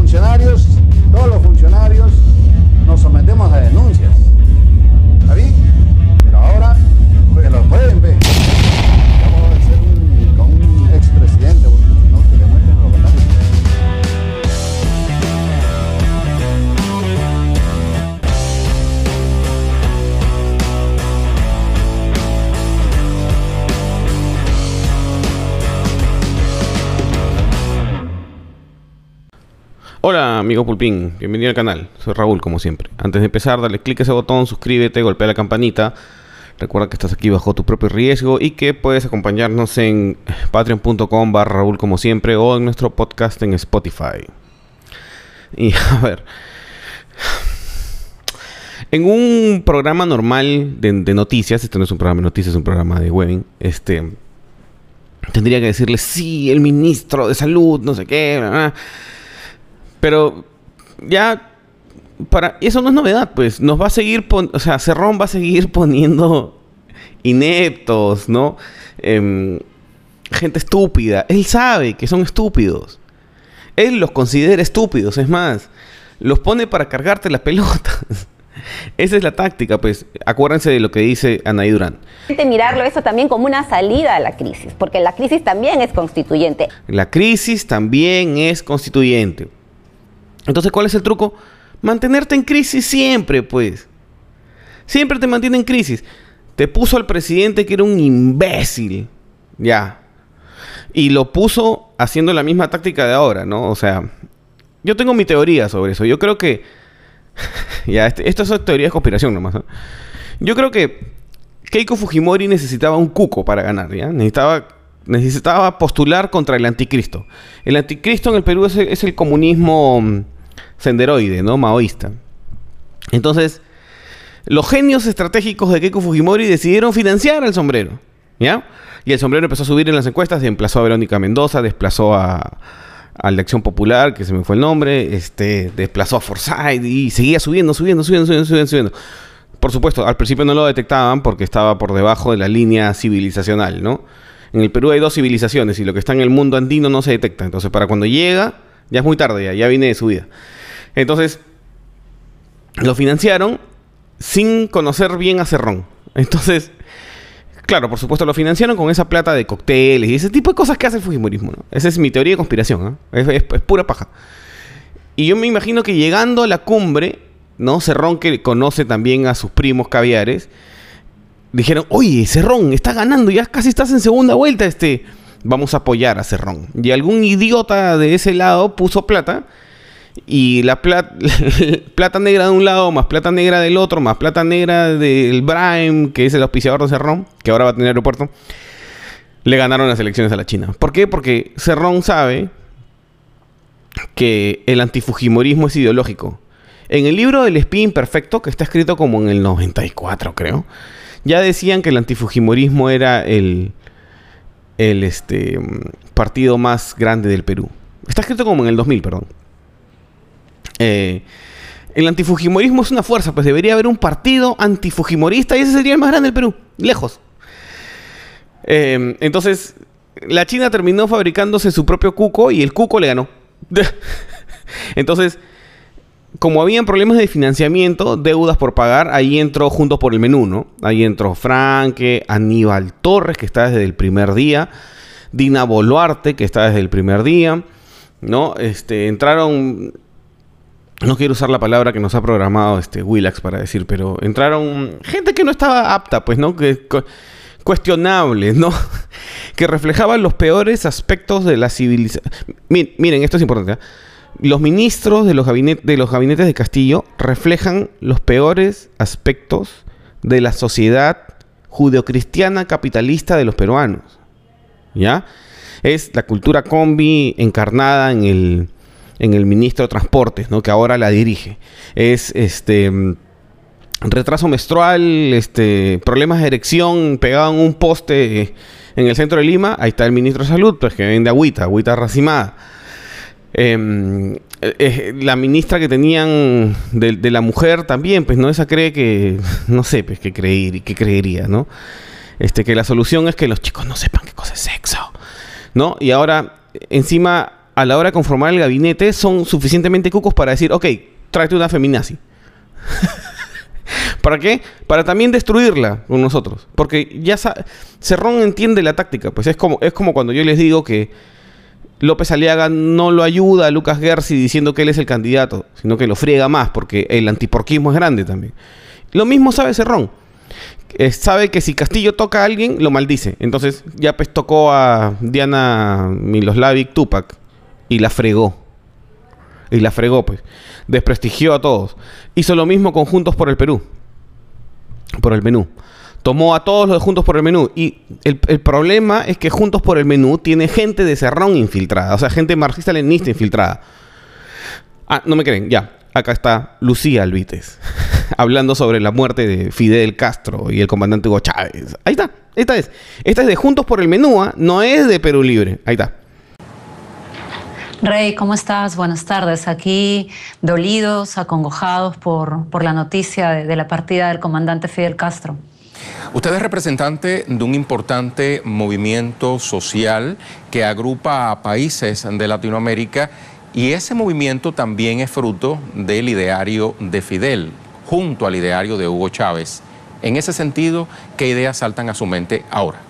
funcionarios, todos los funcionarios, nos sometemos a denuncias. ¿Está bien? Pero ahora, pues lo pueden ver. Amigo Pulpín, bienvenido al canal, soy Raúl como siempre. Antes de empezar, dale click a ese botón, suscríbete, golpea la campanita. Recuerda que estás aquí bajo tu propio riesgo y que puedes acompañarnos en patreon.com barra Raúl como siempre o en nuestro podcast en Spotify. Y a ver, en un programa normal de, noticias, este no es un programa de noticias, es un programa de webbing, este, tendría que decirle, sí, el ministro de salud, no sé qué, bla, bla". Pero ya para eso no es novedad, pues nos va a seguir, pon- o sea, Cerrón va a seguir poniendo ineptos, ¿no? Em, gente estúpida. Él sabe que son estúpidos. Él los considera estúpidos, es más, los pone para cargarte las pelotas. Esa es la táctica, pues. Acuérdense de lo que dice Anaí Durán. mirarlo eso también como una salida a la crisis, porque la crisis también es constituyente. La crisis también es constituyente. Entonces, ¿cuál es el truco? Mantenerte en crisis siempre, pues. Siempre te mantiene en crisis. Te puso al presidente que era un imbécil. Ya. Y lo puso haciendo la misma táctica de ahora, ¿no? O sea, yo tengo mi teoría sobre eso. Yo creo que... ya, este- esto es teoría de conspiración nomás. ¿no? Yo creo que Keiko Fujimori necesitaba un cuco para ganar, ¿ya? Necesitaba, necesitaba postular contra el anticristo. El anticristo en el Perú es el, comunismo mm, senderoide, ¿no? Maoísta. Entonces, los genios estratégicos de Keiko Fujimori decidieron financiar al sombrero, ¿ya? Y el sombrero empezó a subir en las encuestas, desplazó a Verónica Mendoza, desplazó a, a la Acción Popular, que se me fue el nombre, este, desplazó a Forsyth y seguía subiendo, subiendo, subiendo, subiendo, subiendo, subiendo. Por supuesto, al principio no lo detectaban porque estaba por debajo de la línea civilizacional, ¿no? En el Perú hay dos civilizaciones y lo que está en el mundo andino no se detecta. Entonces, para cuando llega, ya es muy tarde, ya, ya viene de subida. Entonces, lo financiaron sin conocer bien a Cerrón. Entonces, claro, por supuesto lo financiaron con esa plata de cócteles y ese tipo de cosas que hace el Fujimorismo. ¿no? Esa es mi teoría de conspiración. es- es pura paja. Y yo me imagino que llegando a la cumbre, ¿no? Cerrón que conoce también a sus primos caviares, dijeron, oye, Cerrón, está ganando, ya casi estás en segunda vuelta, este, vamos a apoyar a Cerrón. Y algún idiota de ese lado puso plata y la pla- plata negra de un lado, más plata negra del otro, más plata negra del Brime, que es el auspiciador de Cerrón, que ahora va a tener aeropuerto, le ganaron las elecciones a la China. ¿Por qué? Porque Cerrón sabe que el antifujimorismo es ideológico. En el libro del espía imperfecto, que está escrito como en el 94, creo, ya decían que el antifujimorismo era el, el este, mm, partido más grande del Perú. Está escrito como en el 2000, perdón. Eh, el antifujimorismo es una fuerza, pues debería haber un partido antifujimorista y ese sería el más grande del Perú, lejos. Eh, entonces, la China terminó fabricándose su propio cuco y el cuco le ganó. entonces, como habían problemas de financiamiento, deudas por pagar, ahí entró juntos por el menú, ¿no? Ahí entró Franque, Aníbal Torres, que está desde el primer día, Dina Boluarte, que está desde el primer día, ¿no? Este, entraron no quiero usar la palabra que nos ha programado este Willax para decir, pero entraron gente que no estaba apta, pues, ¿no? Que cu- cuestionables, ¿no? que reflejaban los peores aspectos de la civilización. miren, esto es importante. ¿eh? Los ministros de los, de los gabinetes de Castillo reflejan los peores aspectos de la sociedad judeocristiana capitalista de los peruanos. ¿Ya? Es la cultura combi encarnada en el, en el ministro de Transportes, ¿no? Que ahora la dirige. Es este retraso menstrual, este, problemas de erección pegado en un poste en el centro de Lima. Ahí está el ministro de Salud, pues que vende agüita, agüita racimada. Em, eh, eh, la ministra que tenían de, de la mujer también, pues no esa cree que, no sé, pues que creer, que creería, ¿no? Este, que la solución es que los chicos no sepan qué cosa es sexo, ¿no? Y ahora, encima, a la hora de conformar el gabinete, son suficientemente cucos para decir, ok, tráete una feminazi. ¿Para qué? Para también destruirla con nosotros. Porque ya Cerrón entiende la táctica. Pues es como, es como cuando yo les digo que López Aliaga no lo ayuda a Lucas Gersi diciendo que él es el candidato, sino que lo friega más porque el antiporquismo es grande también. Lo mismo sabe Cerrón. sabe que si Castillo toca a alguien, lo maldice. Entonces ya pues tocó a Diana Miloslavic Tupac y la fregó. Y la fregó, pues. Desprestigió a todos. Hizo lo mismo con Juntos por el Perú. Por el menú. Tomó a todos los de Juntos por el Menú. Y el, problema es que Juntos por el Menú tiene gente de Cerrón infiltrada. O sea, gente marxista-leninista infiltrada. Ah, no me creen. Ya. Acá está Lucía Alvites. hablando sobre la muerte de Fidel Castro y el comandante Hugo Chávez. Ahí está. Esta es. Esta es de Juntos por el Menú. ¿ah? No es de Perú Libre. Ahí está. Rey, ¿cómo estás? Buenas tardes. Aquí dolidos, acongojados por, por la noticia de la partida del comandante Fidel Castro. Usted es representante de un importante movimiento social que agrupa a países de Latinoamérica y ese movimiento también es fruto del ideario de Fidel, junto al ideario de Hugo Chávez. En ese sentido, ¿qué ideas saltan a su mente ahora?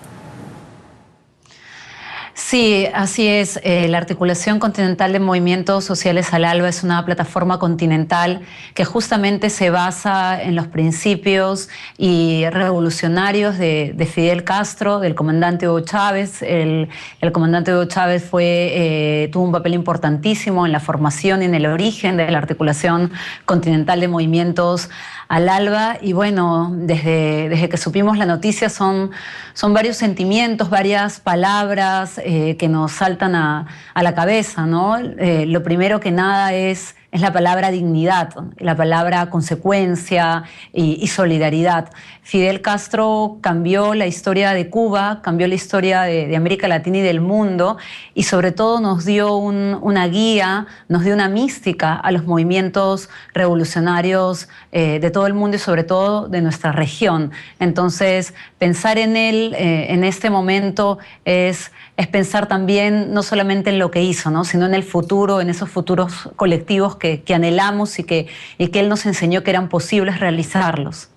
Sí, así es. Eh, la Articulación Continental de Movimientos Sociales al Alba es una plataforma continental que justamente se basa en los principios y revolucionarios de, Fidel Castro, del comandante Hugo Chávez. El, comandante Hugo Chávez fue, eh, tuvo un papel importantísimo en la formación y en el origen de la Articulación Continental de Movimientos al alba y bueno, desde, desde que supimos la noticia son, son varios sentimientos, varias palabras que nos saltan a, la cabeza, ¿no? Eh, lo primero que nada es es la palabra dignidad, la palabra consecuencia y, solidaridad. Fidel Castro cambió la historia de Cuba, cambió la historia de, América Latina y del mundo y sobre todo nos dio una guía, nos dio una mística a los movimientos revolucionarios eh, de todo el mundo y sobre todo de nuestra región. Entonces, pensar en él eh, en este momento es es pensar también no solamente en lo que hizo, ¿no? sino en el futuro, en esos futuros colectivos que, anhelamos y que, y que Él nos enseñó que eran posibles realizarlos.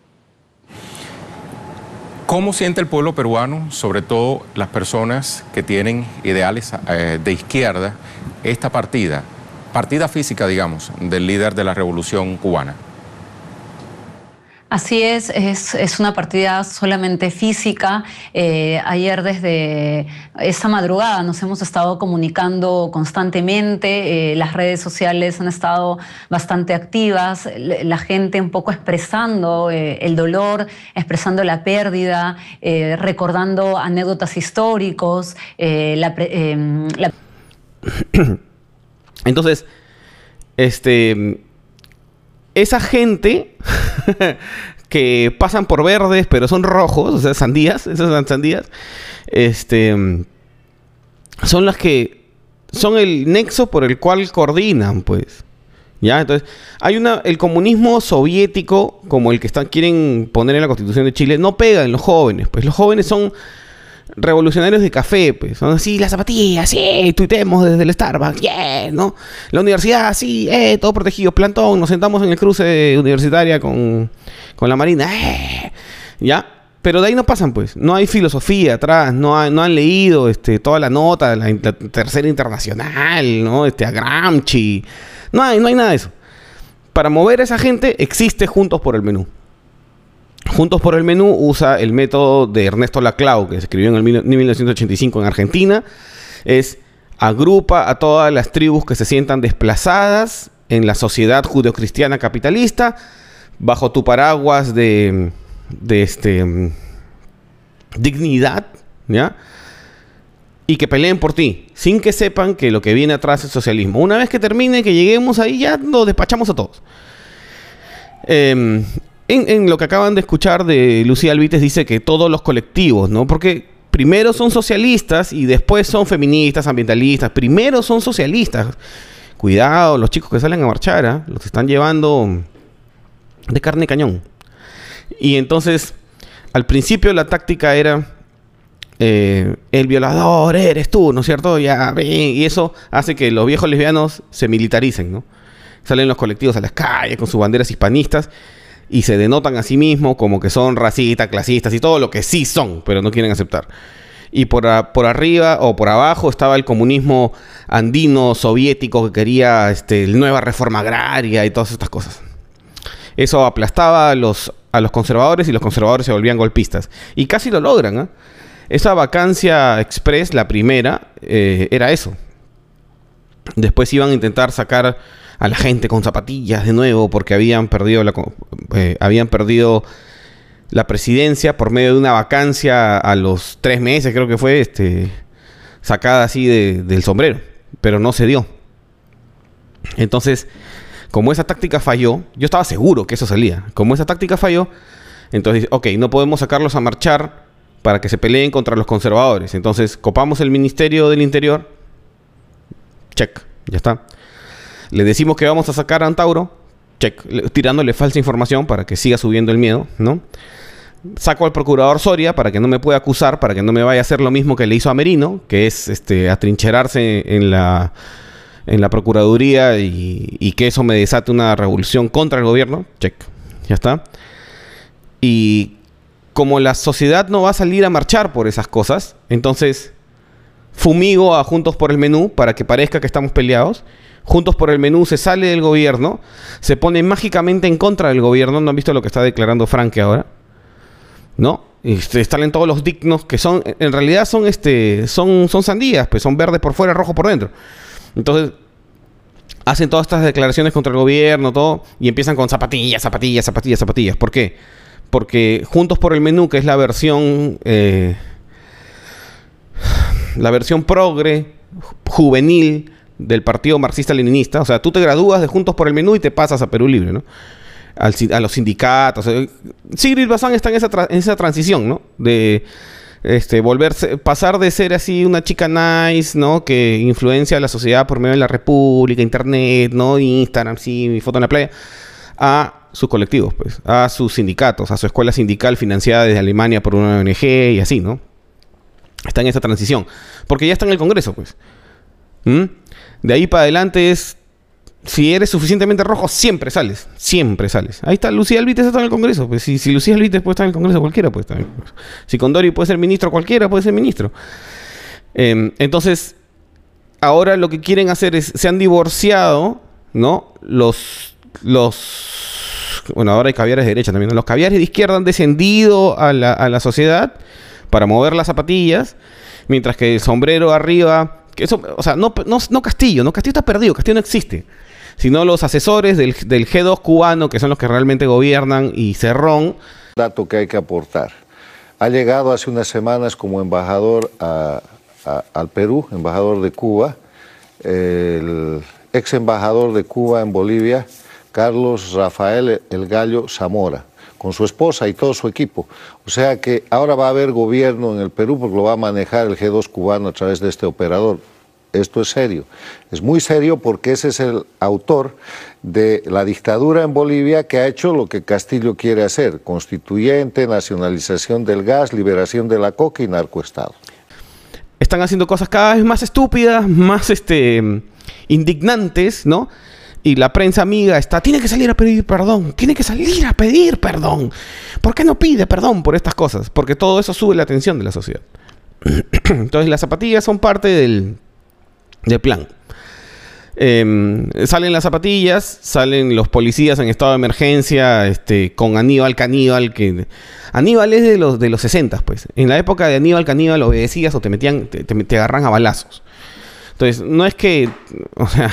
¿Cómo siente el pueblo peruano, sobre todo las personas que tienen ideales eh, de izquierda, esta partida, partida física, digamos, del líder de la revolución cubana? Así es, es, una partida solamente física. Eh, ayer desde esa madrugada nos hemos estado comunicando constantemente, eh, las redes sociales han estado bastante activas, la gente un poco expresando eh, el dolor, expresando la pérdida, recordando anécdotas históricos. Em, Entonces, este esa gente que pasan por verdes, pero son rojos, o sea, sandías, esas son sandías, este, son las que son el nexo por el cual coordinan, pues. ¿Ya? Entonces, hay una. El comunismo soviético, como el que están, quieren poner en la constitución de Chile, no pega en los jóvenes. Pues los jóvenes son revolucionarios de café, pues. Son así, las zapatillas, sí, tuitemos desde el Starbucks, yeah, ¿no? La universidad, sí, eh, todo protegido, plantón, nos sentamos en el cruce universitaria con, con la Marina, eh, ¿ya? Pero de ahí no pasan, pues. No hay filosofía atrás, no, no han leído este, toda la nota, la, la, tercera internacional, ¿no? Este, a Gramsci. No hay, no hay nada de eso. Para mover a esa gente, existe Juntos por el Menú. Juntos por el Menú usa el método de Ernesto Laclau, que se escribió en el 1985 en Argentina. Es agrupa a todas las tribus que se sientan desplazadas en la sociedad judeocristiana capitalista bajo tu paraguas de, este, dignidad, ¿ya? Y que peleen por ti, sin que sepan que lo que viene atrás es socialismo. Una vez que termine, que lleguemos ahí, ya nos despachamos a todos. Eh, en, lo que acaban de escuchar de Lucía Alvites dice que todos los colectivos, ¿no? Porque primero son socialistas y después son feministas, ambientalistas. Primero son socialistas. Cuidado, los chicos que salen a marchar, ¿ah? los están llevando de carne cañón. Y entonces, al principio la táctica era eh, el violador eres tú, ¿no es cierto? Ya, y eso hace que los viejos lesbianos se militaricen, ¿no? Salen los colectivos a las calles con sus banderas hispanistas y se denotan a sí mismos como que son racistas, clasistas y todo lo que sí son, pero no quieren aceptar. Y por, por arriba o por abajo estaba el comunismo andino soviético que quería este, nueva reforma agraria y todas estas cosas. Eso aplastaba a los, a los conservadores y los conservadores se volvían golpistas. Y casi lo logran. ¿eh? Esa vacancia express, la primera, eh, era eso. Después iban a intentar sacar a la gente con zapatillas de nuevo porque habían perdido la, eh, habían perdido la presidencia por medio de una vacancia a los tres meses, creo que fue, este, sacada así del sombrero, pero no se dio. Entonces, como esa táctica falló, yo estaba seguro que eso salía. Como esa táctica falló, entonces, ok, no podemos sacarlos a marchar para que se peleen contra los conservadores. Entonces, copamos el Ministerio del Interior. Check, ya está. Le decimos que vamos a sacar a Antauro. Check, tirándole falsa información para que siga subiendo el miedo, ¿no? Saco al procurador Soria para que no me pueda acusar, para que no me vaya a hacer lo mismo que le hizo a Merino, que es este atrincherarse en la en la Procuraduría y, que eso me desate una revolución contra el gobierno, check, ya está. Y como la sociedad no va a salir a marchar por esas cosas, entonces fumigo a Juntos por el Menú para que parezca que estamos peleados. Juntos por el Menú se sale del gobierno, se pone mágicamente en contra del gobierno. ¿No han visto lo que está declarando Franke ahora? ¿No? Y salen todos los dignos que son, en realidad son, este, son, son sandías, pues son verdes por fuera, rojos por dentro. Entonces, hacen todas estas declaraciones contra el gobierno, todo, y empiezan con zapatillas, zapatillas, zapatillas, zapatillas. ¿Por qué? Porque Juntos por el Menú, que es la versión, eh, la versión progre, juvenil del Partido Marxista-Leninista, o sea, tú te gradúas de Juntos por el Menú y te pasas a Perú Libre, ¿no? a los sindicatos. Sigrid Bazán está en esa, en esa transición, ¿no? De este, volverse, pasar de ser así una chica nice, ¿no? Que influencia a la sociedad por medio de la república, internet, ¿no? Instagram, sí, mi foto en la playa, a sus colectivos, pues, a sus sindicatos, a su escuela sindical financiada desde Alemania por una ONG y así, ¿no? Está en esa transición. Porque ya está en el Congreso, pues. ¿Mm? De ahí para adelante es si eres suficientemente rojo, siempre sales. Siempre sales. Ahí está, Lucía Alvites está en el Congreso. Pues si, si Lucía Alvites puede estar en el Congreso, cualquiera puede estar en el Congreso. Si Condori puede ser ministro, cualquiera puede ser ministro. Em, entonces, ahora lo que quieren hacer es, se han divorciado, ¿no? Los, los, bueno, ahora hay caviares de derecha también, Los caviares de izquierda han descendido a la, a la sociedad para mover las zapatillas, mientras que el sombrero arriba, eso, o sea, no, no, no Castillo, no Castillo está perdido, Castillo no existe sino los asesores del, G2 cubano, que son los que realmente gobiernan, y Cerrón. Dato que hay que aportar. Ha llegado hace unas semanas como embajador al Perú, embajador de Cuba, el ex embajador de Cuba en Bolivia, Carlos Rafael El Gallo Zamora, con su esposa y todo su equipo. O sea que ahora va a haber gobierno en el Perú porque lo va a manejar el G2 cubano a través de este operador esto es serio. Es muy serio porque ese es el autor de la dictadura en Bolivia que ha hecho lo que Castillo quiere hacer, constituyente, nacionalización del gas, liberación de la coca y narcoestado. Están haciendo cosas cada vez más estúpidas, más este, indignantes, ¿no? Y la prensa amiga está, tiene que salir a pedir perdón, tiene que salir a pedir perdón. ¿Por qué no pide perdón por estas cosas? Porque todo eso sube la atención de la sociedad. Entonces las zapatillas son parte del, de plan. Em, salen las zapatillas, salen los policías en estado de emergencia, este, con Aníbal Caníbal, que Aníbal es de los de los 60, pues. En la época de Aníbal Caníbal obedecías o te metían, te, te, agarran a balazos. Entonces, no es que, o sea,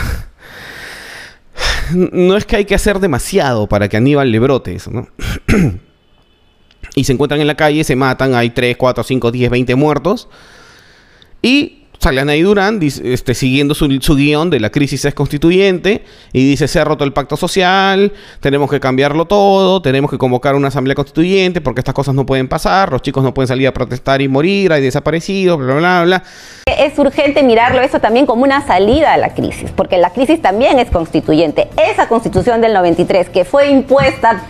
no es que hay que hacer demasiado para que Aníbal le brote eso, ¿no? y se encuentran en la calle, se matan, hay 3, 4, 5, 10, 20 muertos. Y sale Anaí Durán este, siguiendo su, guion de la crisis es constituyente y dice se ha roto el pacto social, tenemos que cambiarlo todo, tenemos que convocar una asamblea constituyente porque estas cosas no pueden pasar, los chicos no pueden salir a protestar y morir, hay desaparecidos, bla, bla, bla. Es urgente mirarlo eso también como una salida a la crisis, porque la crisis también es constituyente. Esa constitución del 93 que fue impuesta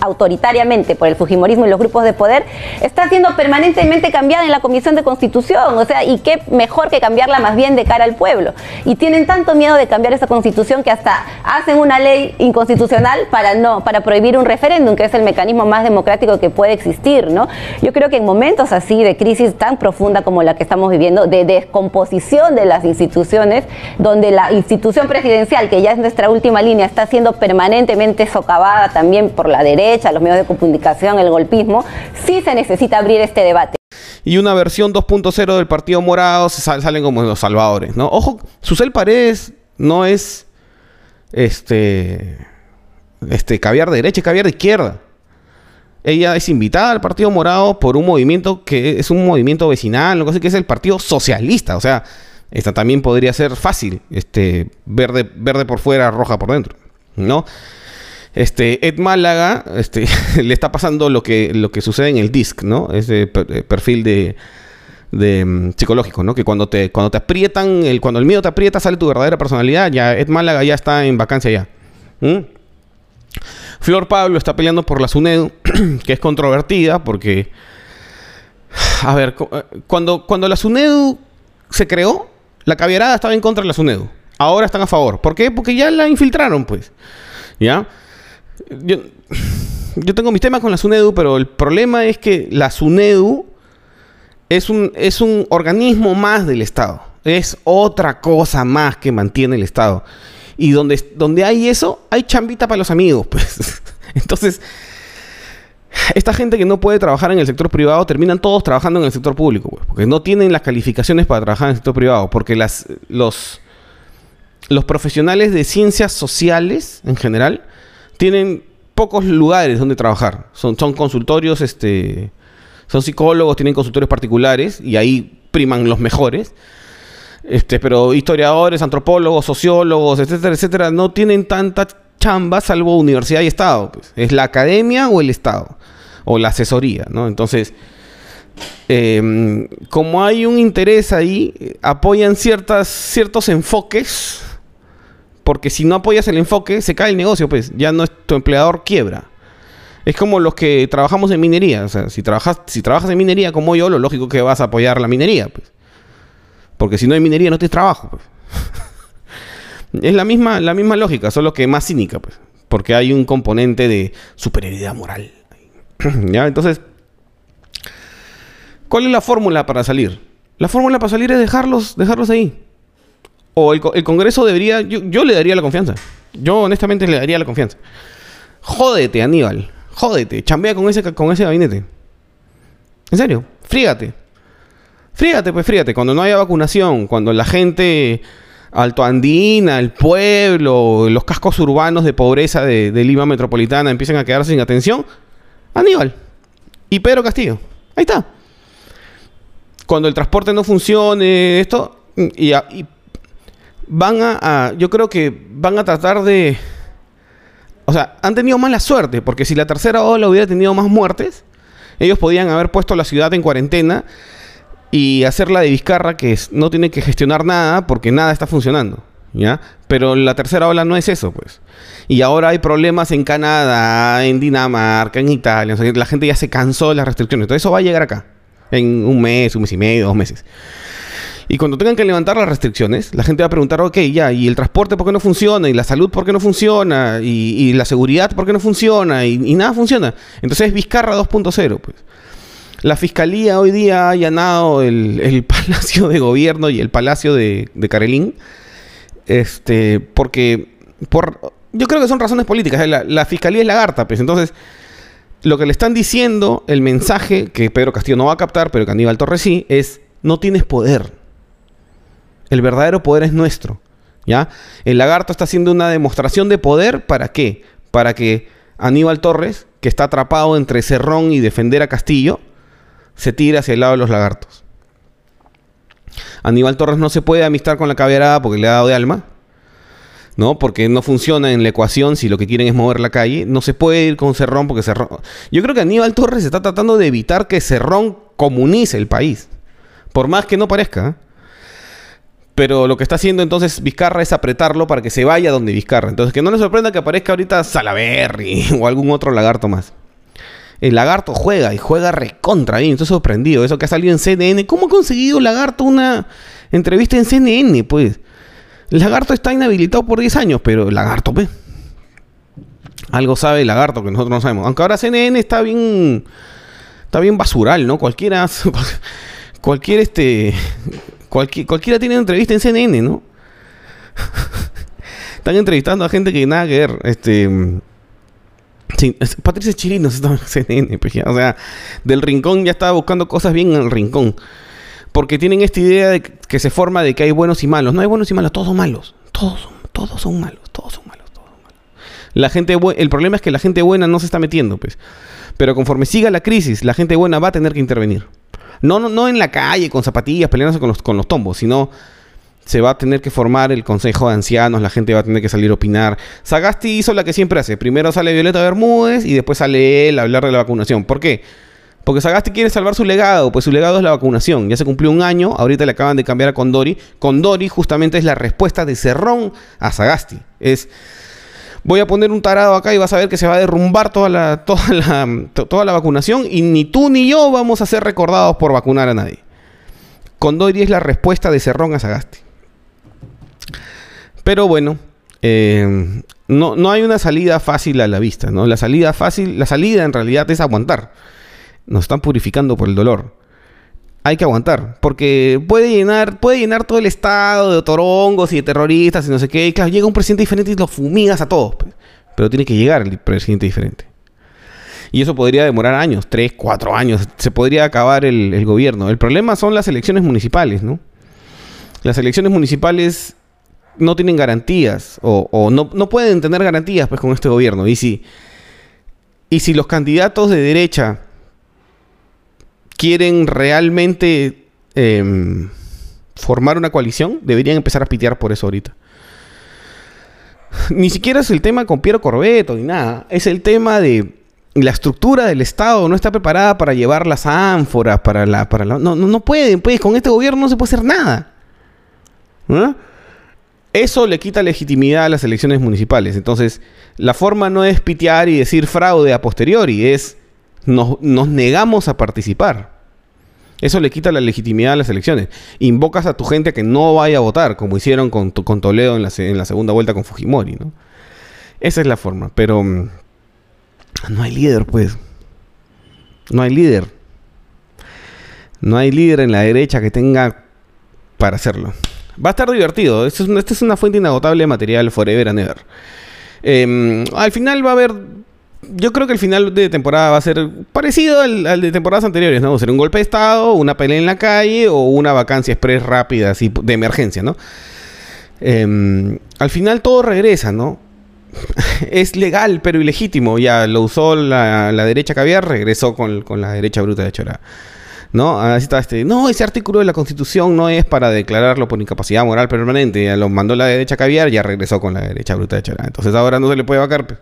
autoritariamente por el Fujimorismo y los grupos de poder, está siendo permanentemente cambiada en la Comisión de Constitución. O sea, y qué mejor que cambiarla más bien de cara al pueblo. Y tienen tanto miedo de cambiar esa constitución que hasta hacen una ley inconstitucional para no, para prohibir un referéndum, que es el mecanismo más democrático que puede existir, ¿no? Yo creo que en momentos así de crisis tan profunda como la que estamos viviendo, de descomposición de las instituciones, donde la institución presidencial, que ya es nuestra última línea, está siendo permanentemente socavada también por la derecha, los medios de comunicación, el golpismo, sí se necesita abrir este debate. Y una versión 2.0 del Partido Morado se salen como los salvadores, ¿no? Ojo, Susel Paredes no es este este caviar de derecha, caviar de izquierda. Ella es invitada al Partido Morado por un movimiento que es un movimiento vecinal, lo que es el Partido Socialista. O sea, esta también podría ser fácil, este, verde, verde por fuera, roja por dentro, ¿no? Este, Ed Málaga, este, le está pasando lo que, lo que sucede en el DISC, ¿no? Ese eh, perfil de, de mm, psicológico, ¿no? Que cuando te, cuando te aprietan, el, cuando el miedo te aprieta, sale tu verdadera personalidad, ya Ed Málaga ya está en vacancia ya. Flor Pablo está peleando por la SUNEDU, que es controvertida porque, a ver, eh, cuando, cuando la SUNEDU se creó, la caviarada estaba en contra de la SUNEDU. Ahora están a favor. ¿Por qué? Porque ya la infiltraron, pues. ¿Ya? Yo, yo tengo mis temas con la SUNEDU, pero el problema es que la SUNEDU es un, es un organismo más del Estado. Es otra cosa más que mantiene el Estado. Y donde, donde hay eso, hay chambita para los amigos, pues. Entonces, esta gente que no puede trabajar en el sector privado terminan todos trabajando en el sector público, pues, porque no tienen las calificaciones para trabajar en el sector privado, porque las, los, los profesionales de ciencias sociales en general tienen pocos lugares donde trabajar. Son, consultorios, este, son psicólogos, tienen consultorios particulares y ahí priman los mejores. Este, pero historiadores, antropólogos, sociólogos, etcétera, etcétera, no tienen tanta chamba salvo universidad y Estado. Pues. Es la academia o el Estado, o la asesoría, ¿no? Entonces, em, como hay un interés ahí, apoyan ciertas, ciertos enfoques, porque si no apoyas el enfoque, se cae el negocio, pues ya no es tu empleador quiebra. Es como los que trabajamos en minería. O sea, si trabajas, si trabajas en minería como yo, lo lógico es que vas a apoyar la minería, pues. Porque si no hay minería, no tienes trabajo. Pues. es la misma, la misma lógica, solo que más cínica, pues. Porque hay un componente de superioridad moral. ¿Ya? Entonces, ¿cuál es la fórmula para salir? La fórmula para salir es dejarlos, dejarlos ahí. O el, Congreso debería, yo, le daría la confianza. Yo honestamente le daría la confianza. Jódete, Aníbal. Jódete. Chambea con ese, con ese gabinete. En serio. Frígate. Frígate, pues frígate. Cuando no haya vacunación, cuando la gente altoandina, el pueblo, los cascos urbanos de pobreza de, Lima Metropolitana empiecen a quedarse sin atención, Aníbal y Pedro Castillo. Ahí está. Cuando el transporte no funcione, esto, y, van a, yo creo que van a tratar de, o sea, han tenido mala suerte, porque si la tercera ola hubiera tenido más muertes, ellos podían haber puesto la ciudad en cuarentena y hacerla de Vizcarra que no tiene que gestionar nada porque nada está funcionando. ¿Ya? Pero la tercera ola no es eso, pues. Y ahora hay problemas en Canadá, en Dinamarca, en Italia. la gente ya se cansó de las restricciones. Todo eso va a llegar acá. En un mes, un mes y medio, dos meses. Y cuando tengan que levantar las restricciones, la gente va a preguntar, ok, ya, ¿y el transporte por qué no funciona? ¿Y la salud por qué no funciona? ¿Y, la seguridad por qué no funciona? Y, nada funciona. Entonces es Vizcarra 2.0, pues. La fiscalía hoy día ha allanado el, palacio de gobierno y el palacio de, Carelín. Este, porque por, yo creo que son razones políticas. La, la, fiscalía es lagarta, pues. Entonces, lo que le están diciendo, el mensaje que Pedro Castillo no va a captar, pero que Aníbal Torres sí, es no tienes poder. El verdadero poder es nuestro. ¿Ya? El lagarto está haciendo una demostración de poder. ¿Para qué? Para que Aníbal Torres, que está atrapado entre Cerrón y defender a Castillo, se tira hacia el lado de los lagartos. Aníbal Torres no se puede amistar con la caberada porque le ha dado de alma. ¿no? Porque no funciona en la ecuación si lo que quieren es mover la calle. No se puede ir con Cerrón porque Cerrón... Yo creo que Aníbal Torres está tratando de evitar que Cerrón comunice el país. Por más que no parezca. ¿eh? Pero lo que está haciendo entonces Vizcarra es apretarlo para que se vaya donde Vizcarra. Entonces que no le sorprenda que aparezca ahorita Salaberry o algún otro lagarto más. El lagarto juega y juega recontra bien. Estoy sorprendido. Eso que ha salido en CNN. ¿Cómo ha conseguido lagarto una entrevista en CNN? Pues. El lagarto está inhabilitado por 10 años, pero el lagarto, pues. Algo sabe el lagarto que nosotros no sabemos. Aunque ahora CNN está bien. Está bien basural, ¿no? Cualquiera. Cualquier este. Cualquiera tiene una entrevista en CNN, ¿no? Están entrevistando a gente que nada que ver. Este. Patricia Chirino está en CNN, pues o sea, del rincón ya estaba buscando cosas bien en el rincón. Porque tienen esta idea de que se forma de que hay buenos y malos. No hay buenos y malos, todos son malos. Todos son, todos son malos, todos son malos, todos son malos. La gente el problema es que la gente buena no se está metiendo, pues. Pero conforme siga la crisis, la gente buena va a tener que intervenir. No, no, en la calle con zapatillas peleándose con los, con los tombos, sino se va a tener que formar el consejo de ancianos, la gente va a tener que salir a opinar. Sagasti hizo la que siempre hace. Primero sale Violeta Bermúdez y después sale él a hablar de la vacunación. ¿Por qué? Porque Sagasti quiere salvar su legado, pues su legado es la vacunación. Ya se cumplió un año, ahorita le acaban de cambiar a Condori. Condori justamente es la respuesta de Cerrón a Sagasti. Es voy a poner un tarado acá y vas a ver que se va a derrumbar toda la, toda la, toda la vacunación y ni tú ni yo vamos a ser recordados por vacunar a nadie. Condori es la respuesta de Cerrón a Sagasti. Pero bueno, eh, no, no hay una salida fácil a la vista, ¿no? La salida fácil, la salida en realidad es aguantar. Nos están purificando por el dolor hay que aguantar. Porque puede llenar, puede llenar todo el estado de torongos y de terroristas y no sé qué. Y claro, llega un presidente diferente y lo fumigas a todos. Pues. Pero tiene que llegar el presidente diferente. Y eso podría demorar años, tres, cuatro años. Se podría acabar el, gobierno. El problema son las elecciones municipales, ¿no? Las elecciones municipales no tienen garantías o, no, no, pueden tener garantías pues con este gobierno. Y si, y si los candidatos de derecha quieren realmente em, formar una coalición, deberían empezar a pitear por eso ahorita. Ni siquiera es el tema con Piero Corbeto ni nada. Es el tema de la estructura del Estado no está preparada para llevar las ánforas, para la... Para no, no, no pueden, pues con este gobierno no se puede hacer nada. Eso le quita legitimidad a las elecciones municipales. Entonces, la forma no es pitear y decir fraude a posteriori, es nos, nos negamos a participar. Eso le quita la legitimidad a las elecciones. Invocas a tu gente a que no vaya a votar, como hicieron con, Toledo en la, segunda vuelta con Fujimori, ¿no? Esa es la forma, pero mm, no hay líder, pues. No hay líder. No hay líder en la derecha que tenga para hacerlo. Va a estar divertido. Esta es una, es una fuente inagotable de material forever and ever. Em, al final va a haber yo creo que el final de temporada va a ser parecido al, de temporadas anteriores, ¿no? A ser un golpe de estado, una pelea en la calle o una vacancia express rápida, así, de emergencia, ¿no? Em, al final todo regresa, ¿no? es legal, pero ilegítimo. Ya lo usó la, derecha caviar, regresó con, la derecha bruta de Chora. ¿No? Así está este. No, ese artículo de la Constitución no es para declararlo por incapacidad moral permanente. Ya lo mandó la derecha caviar, ya regresó con la derecha bruta de Chora. Entonces ahora no se le puede vacar.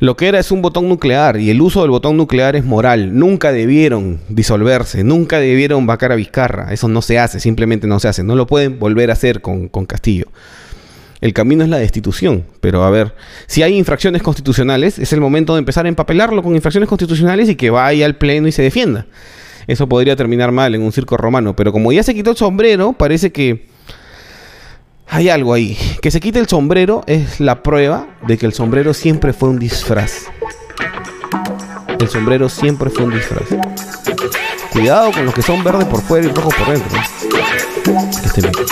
Lo que era es un botón nuclear y el uso del botón nuclear es moral. Nunca debieron disolverse, nunca debieron vacar a Vizcarra. Eso no se hace, simplemente no se hace. No lo pueden volver a hacer con, con Castillo. El camino es la destitución. Pero a ver, si hay infracciones constitucionales, es el momento de empezar a empapelarlo con infracciones constitucionales y que vaya al pleno y se defienda. Eso podría terminar mal en un circo romano. Pero como ya se quitó el sombrero, parece que hay algo ahí. Que se quite el sombrero es la prueba de que el sombrero siempre fue un disfraz. El sombrero siempre fue un disfraz. Cuidado con los que son verdes por fuera y rojos por dentro. Estén bien.